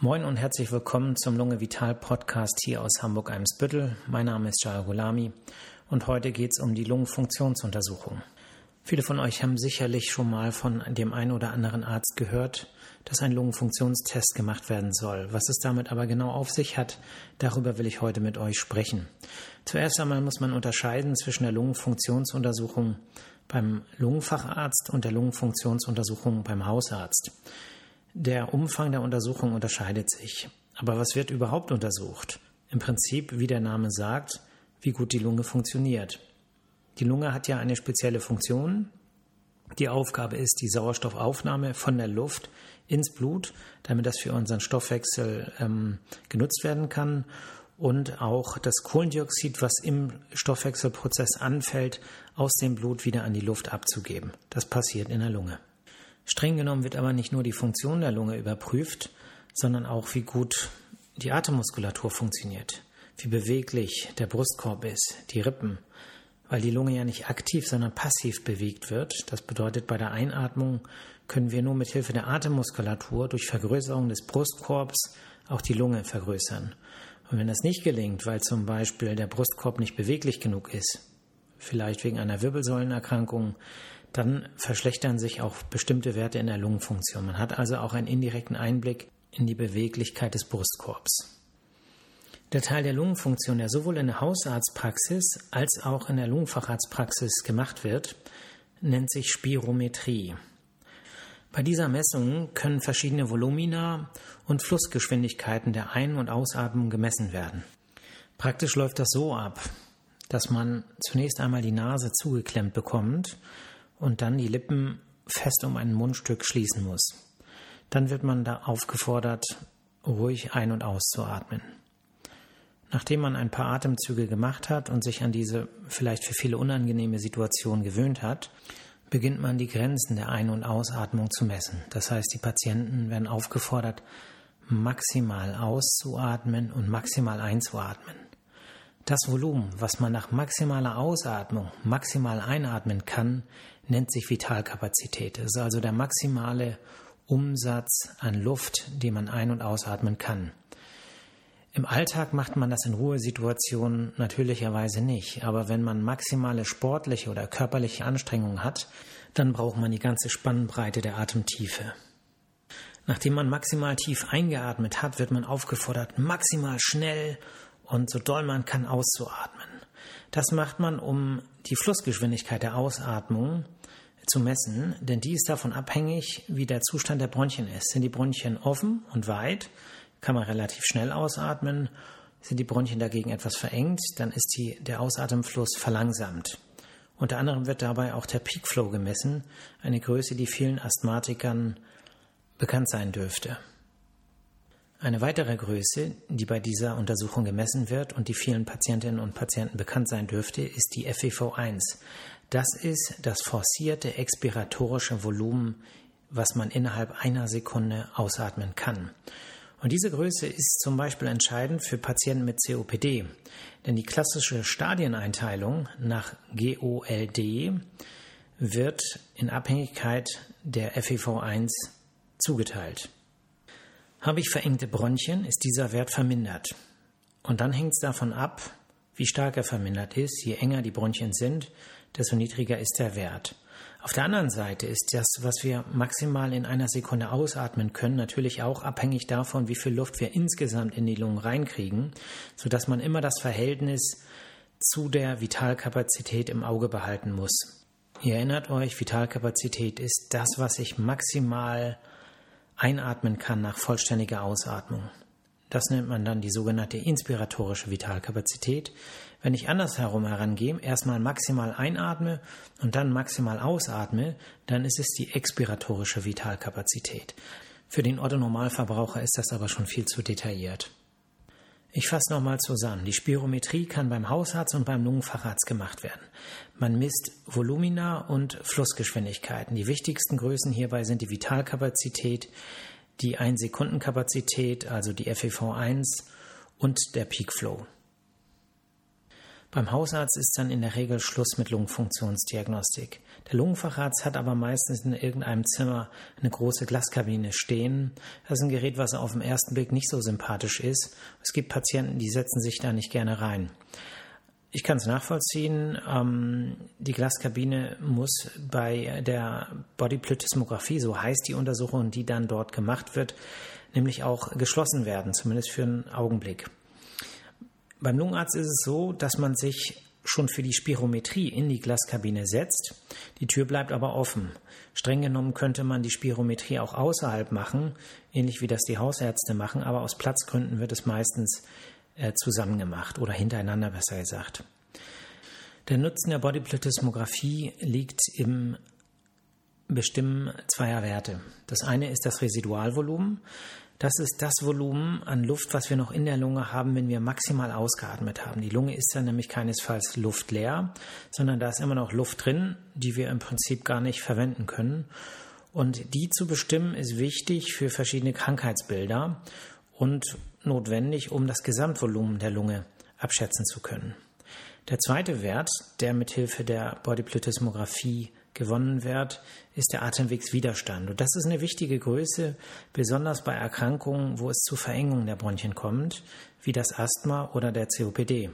Moin und herzlich willkommen zum Lunge Vital Podcast hier aus Hamburg-Eimsbüttel. Mein Name ist Jaya Gulami und heute geht es um die Lungenfunktionsuntersuchung. Viele von euch haben sicherlich schon mal von dem einen oder anderen Arzt gehört, dass ein Lungenfunktionstest gemacht werden soll. Was es damit aber genau auf sich hat, darüber will ich heute mit euch sprechen. Zuerst einmal muss man unterscheiden zwischen der Lungenfunktionsuntersuchung beim Lungenfacharzt und der Lungenfunktionsuntersuchung beim Hausarzt. Der Umfang der Untersuchung unterscheidet sich. Aber was wird überhaupt untersucht? Im Prinzip, wie der Name sagt, wie gut die Lunge funktioniert. Die Lunge hat ja eine spezielle Funktion. Die Aufgabe ist die Sauerstoffaufnahme von der Luft ins Blut, damit das für unseren Stoffwechsel ähm, genutzt werden kann und auch das Kohlendioxid, was im Stoffwechselprozess anfällt, aus dem Blut wieder an die Luft abzugeben. Das passiert in der Lunge. Streng genommen wird aber nicht nur die Funktion der Lunge überprüft, sondern auch, wie gut die Atemmuskulatur funktioniert, wie beweglich der Brustkorb ist, die Rippen, weil die Lunge ja nicht aktiv, sondern passiv bewegt wird. Das bedeutet, bei der Einatmung können wir nur mit Hilfe der Atemmuskulatur durch Vergrößerung des Brustkorbs auch die Lunge vergrößern. Und wenn das nicht gelingt, weil zum Beispiel der Brustkorb nicht beweglich genug ist, vielleicht wegen einer Wirbelsäulenerkrankung, dann verschlechtern sich auch bestimmte Werte in der Lungenfunktion. Man hat also auch einen indirekten Einblick in die Beweglichkeit des Brustkorbs. Der Teil der Lungenfunktion, der sowohl in der Hausarztpraxis als auch in der Lungenfacharztpraxis gemacht wird, nennt sich Spirometrie. Bei dieser Messung können verschiedene Volumina und Flussgeschwindigkeiten der Ein- und Ausatmung gemessen werden. Praktisch läuft das so ab, dass man zunächst einmal die Nase zugeklemmt bekommt und dann die Lippen fest um ein Mundstück schließen muss. Dann wird man da aufgefordert, ruhig ein- und auszuatmen. Nachdem man ein paar Atemzüge gemacht hat und sich an diese vielleicht für viele unangenehme Situation gewöhnt hat, beginnt man die Grenzen der Ein- und Ausatmung zu messen. Das heißt, die Patienten werden aufgefordert, maximal auszuatmen und maximal einzuatmen. Das Volumen, was man nach maximaler Ausatmung maximal einatmen kann, nennt sich Vitalkapazität. Das ist also der maximale Umsatz an Luft, den man ein- und ausatmen kann. Im Alltag macht man das in Ruhesituationen natürlicherweise nicht, aber wenn man maximale sportliche oder körperliche Anstrengungen hat, dann braucht man die ganze Spannbreite der Atemtiefe. Nachdem man maximal tief eingeatmet hat, wird man aufgefordert, maximal schnell und so doll man kann auszuatmen. Das macht man, um die Flussgeschwindigkeit der Ausatmung zu messen, denn die ist davon abhängig, wie der Zustand der Bronchien ist. Sind die Bronchien offen und weit, kann man relativ schnell ausatmen. Sind die Bronchien dagegen etwas verengt, dann ist die, der Ausatemfluss verlangsamt. Unter anderem wird dabei auch der Peak Flow gemessen, eine Größe, die vielen Asthmatikern bekannt sein dürfte. Eine weitere Größe, die bei dieser Untersuchung gemessen wird und die vielen Patientinnen und Patienten bekannt sein dürfte, ist die FEV1. Das ist das forcierte expiratorische Volumen, was man innerhalb einer Sekunde ausatmen kann. Und diese Größe ist zum Beispiel entscheidend für Patienten mit COPD, denn die klassische Stadieneinteilung nach GOLD wird in Abhängigkeit der FEV1 zugeteilt. Habe ich verengte Bronchien, ist dieser Wert vermindert. Und dann hängt es davon ab, wie stark er vermindert ist. Je enger die Bronchien sind, desto niedriger ist der Wert. Auf der anderen Seite ist das, was wir maximal in einer Sekunde ausatmen können, natürlich auch abhängig davon, wie viel Luft wir insgesamt in die Lungen reinkriegen, sodass man immer das Verhältnis zu der Vitalkapazität im Auge behalten muss. Ihr erinnert euch, Vitalkapazität ist das, was ich maximal einatmen kann nach vollständiger Ausatmung. Das nennt man dann die sogenannte inspiratorische Vitalkapazität. Wenn ich andersherum herangehe, erstmal maximal einatme und dann maximal ausatme, dann ist es die expiratorische Vitalkapazität. Für den Otto-Normalverbraucher ist das aber schon viel zu detailliert. Ich fasse nochmal zusammen. Die Spirometrie kann beim Hausarzt und beim Lungenfacharzt gemacht werden. Man misst Volumina und Flussgeschwindigkeiten. Die wichtigsten Größen hierbei sind die Vitalkapazität, die 1-Sekunden-Kapazität, also die FEV1 und der Peak Flow. Beim Hausarzt ist dann in der Regel Schluss mit Lungenfunktionsdiagnostik. Der Lungenfacharzt hat aber meistens in irgendeinem Zimmer eine große Glaskabine stehen. Das ist ein Gerät, was auf den ersten Blick nicht so sympathisch ist. Es gibt Patienten, die setzen sich da nicht gerne rein. Ich kann es nachvollziehen. Ähm, die Glaskabine muss bei der Bodyplethysmographie, so heißt die Untersuchung, die dann dort gemacht wird, nämlich auch geschlossen werden, zumindest für einen Augenblick. Beim Lungenarzt ist es so, dass man sich schon für die Spirometrie in die Glaskabine setzt. Die Tür bleibt aber offen. Streng genommen könnte man die Spirometrie auch außerhalb machen, ähnlich wie das die Hausärzte machen, aber aus Platzgründen wird es meistens äh, zusammen gemacht oder hintereinander besser gesagt. Der Nutzen der Bodyplethysmographie liegt im Bestimmen zweier Werte. Das eine ist das Residualvolumen. Das ist das Volumen an Luft, was wir noch in der Lunge haben, wenn wir maximal ausgeatmet haben. Die Lunge ist dann nämlich keinesfalls luftleer, sondern da ist immer noch Luft drin, die wir im Prinzip gar nicht verwenden können. Und die zu bestimmen ist wichtig für verschiedene Krankheitsbilder und notwendig, um das Gesamtvolumen der Lunge abschätzen zu können. Der zweite Wert, der mithilfe der Bodyplethysmographie gewonnen wird, ist der Atemwegswiderstand. Und das ist eine wichtige Größe, besonders bei Erkrankungen, wo es zu Verengungen der Bronchien kommt, wie das Asthma oder der COPD.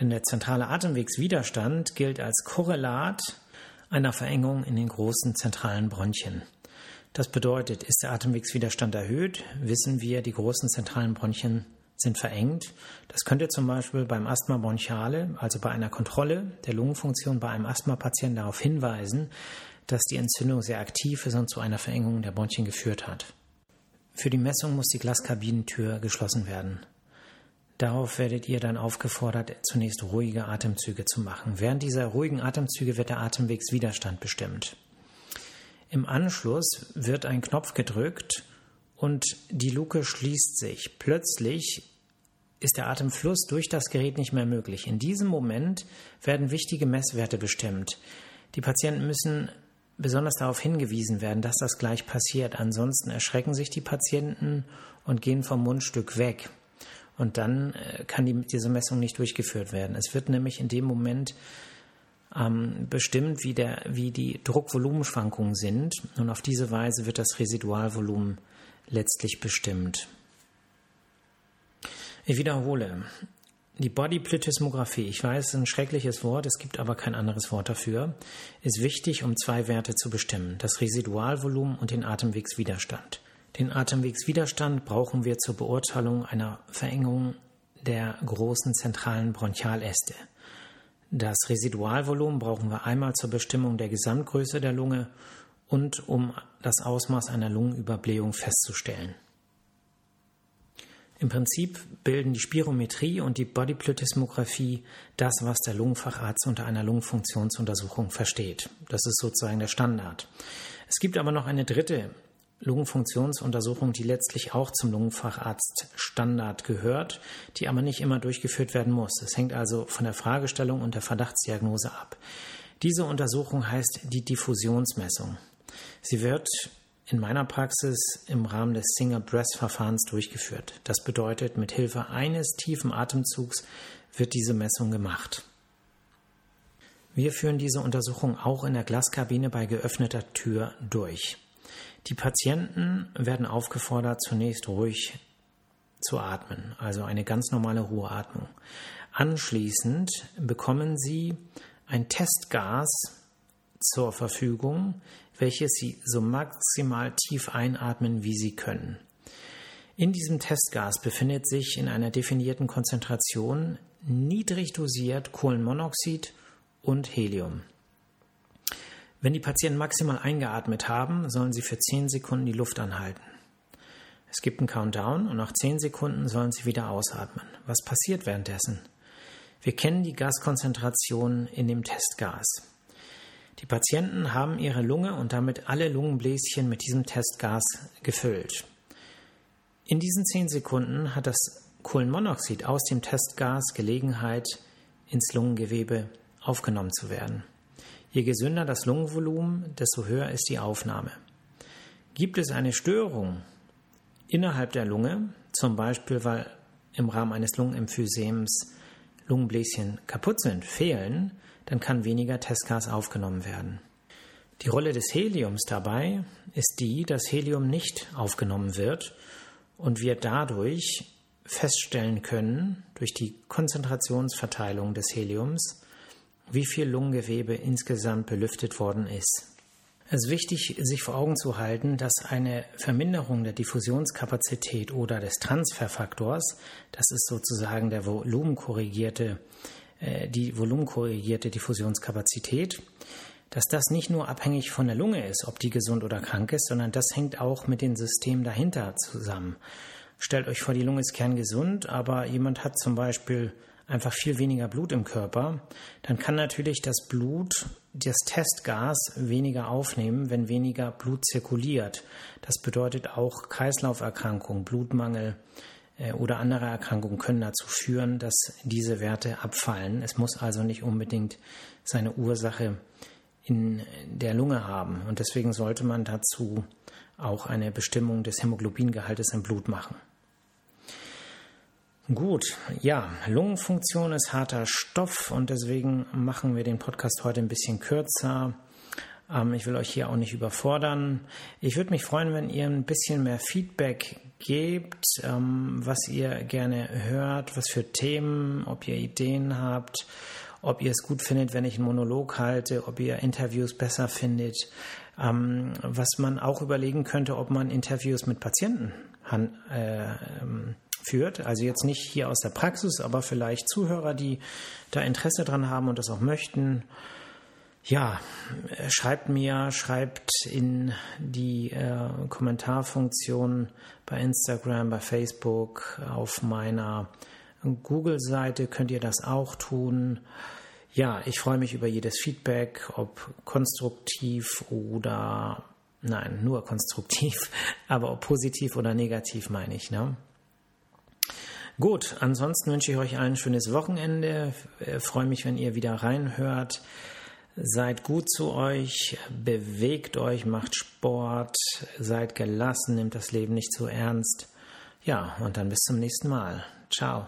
Denn der zentrale Atemwegswiderstand gilt als Korrelat einer Verengung in den großen zentralen Bronchien. Das bedeutet, ist der Atemwegswiderstand erhöht, wissen wir, die großen zentralen Bronchien sind verengt. Das könnte zum Beispiel beim Asthma bronchiale, also bei einer Kontrolle der Lungenfunktion bei einem Asthmapatienten darauf hinweisen, dass die Entzündung sehr aktiv ist und zu einer Verengung der Bronchien geführt hat. Für die Messung muss die Glaskabinentür geschlossen werden. Darauf werdet ihr dann aufgefordert, zunächst ruhige Atemzüge zu machen. Während dieser ruhigen Atemzüge wird der Atemwegswiderstand bestimmt. Im Anschluss wird ein Knopf gedrückt und die Luke schließt sich. Plötzlich ist der Atemfluss durch das Gerät nicht mehr möglich. In diesem Moment werden wichtige Messwerte bestimmt. Die Patienten müssen besonders darauf hingewiesen werden, dass das gleich passiert. Ansonsten erschrecken sich die Patienten und gehen vom Mundstück weg. Und dann äh, kann die, diese Messung nicht durchgeführt werden. Es wird nämlich in dem Moment ähm, bestimmt, wie, der, wie die Druckvolumenschwankungen sind. Und auf diese Weise wird das Residualvolumen letztlich bestimmt. Ich wiederhole. Die Bodyplethysmographie, ich weiß, es ist ein schreckliches Wort, es gibt aber kein anderes Wort dafür, ist wichtig, um zwei Werte zu bestimmen, das Residualvolumen und den Atemwegswiderstand. Den Atemwegswiderstand brauchen wir zur Beurteilung einer Verengung der großen zentralen Bronchialäste. Das Residualvolumen brauchen wir einmal zur Bestimmung der Gesamtgröße der Lunge und um das Ausmaß einer Lungenüberblähung festzustellen. Im Prinzip bilden die Spirometrie und die Bodyplethysmographie das, was der Lungenfacharzt unter einer Lungenfunktionsuntersuchung versteht. Das ist sozusagen der Standard. Es gibt aber noch eine dritte Lungenfunktionsuntersuchung, die letztlich auch zum Lungenfacharzt Standard gehört, die aber nicht immer durchgeführt werden muss. Es hängt also von der Fragestellung und der Verdachtsdiagnose ab. Diese Untersuchung heißt die Diffusionsmessung. Sie wird in meiner Praxis im Rahmen des Singer Breath Verfahrens durchgeführt. Das bedeutet, mit Hilfe eines tiefen Atemzugs wird diese Messung gemacht. Wir führen diese Untersuchung auch in der Glaskabine bei geöffneter Tür durch. Die Patienten werden aufgefordert, zunächst ruhig zu atmen, also eine ganz normale Ruheatmung. Anschließend bekommen sie ein Testgas zur Verfügung, welches Sie so maximal tief einatmen, wie Sie können. In diesem Testgas befindet sich in einer definierten Konzentration niedrig dosiert Kohlenmonoxid und Helium. Wenn die Patienten maximal eingeatmet haben, sollen sie für 10 Sekunden die Luft anhalten. Es gibt einen Countdown und nach 10 Sekunden sollen sie wieder ausatmen. Was passiert währenddessen? Wir kennen die Gaskonzentration in dem Testgas. Die Patienten haben ihre Lunge und damit alle Lungenbläschen mit diesem Testgas gefüllt. In diesen zehn Sekunden hat das Kohlenmonoxid aus dem Testgas Gelegenheit, ins Lungengewebe aufgenommen zu werden. Je gesünder das Lungenvolumen, desto höher ist die Aufnahme. Gibt es eine Störung innerhalb der Lunge, zum Beispiel weil im Rahmen eines Lungenemphysiems Lungenbläschen kaputt sind, fehlen, dann kann weniger Testgas aufgenommen werden. Die Rolle des Heliums dabei ist die, dass Helium nicht aufgenommen wird und wir dadurch feststellen können, durch die Konzentrationsverteilung des Heliums, wie viel Lungengewebe insgesamt belüftet worden ist. Es ist wichtig, sich vor Augen zu halten, dass eine Verminderung der Diffusionskapazität oder des Transferfaktors, das ist sozusagen der volumenkorrigierte, äh, die volumenkorrigierte Diffusionskapazität, dass das nicht nur abhängig von der Lunge ist, ob die gesund oder krank ist, sondern das hängt auch mit den Systemen dahinter zusammen. Stellt euch vor, die Lunge ist kerngesund, aber jemand hat zum Beispiel einfach viel weniger Blut im Körper, dann kann natürlich das Blut das Testgas weniger aufnehmen, wenn weniger Blut zirkuliert. Das bedeutet auch Kreislauferkrankungen, Blutmangel äh, oder andere Erkrankungen können dazu führen, dass diese Werte abfallen. Es muss also nicht unbedingt seine Ursache in der Lunge haben. Und deswegen sollte man dazu auch eine Bestimmung des Hämoglobingehaltes im Blut machen. Gut, ja, Lungenfunktion ist harter Stoff und deswegen machen wir den Podcast heute ein bisschen kürzer. Ähm, ich will euch hier auch nicht überfordern. Ich würde mich freuen, wenn ihr ein bisschen mehr Feedback gebt, ähm, was ihr gerne hört, was für Themen, ob ihr Ideen habt, ob ihr es gut findet, wenn ich einen Monolog halte, ob ihr Interviews besser findet. Ähm, was man auch überlegen könnte, ob man Interviews mit Patienten äh, führt. Also jetzt nicht hier aus der Praxis, aber vielleicht Zuhörer, die da Interesse dran haben und das auch möchten. Ja, schreibt mir, schreibt in die äh, Kommentarfunktion bei Instagram, bei Facebook, auf meiner Google-Seite könnt ihr das auch tun. Ja, ich freue mich über jedes Feedback, ob konstruktiv oder nein, nur konstruktiv, aber ob positiv oder negativ meine ich. Ne? Gut, ansonsten wünsche ich euch ein schönes Wochenende. Ich äh, freue mich, wenn ihr wieder reinhört. Seid gut zu euch, bewegt euch, macht Sport, seid gelassen, nehmt das Leben nicht zu ernst. Ja, und dann bis zum nächsten Mal. Ciao.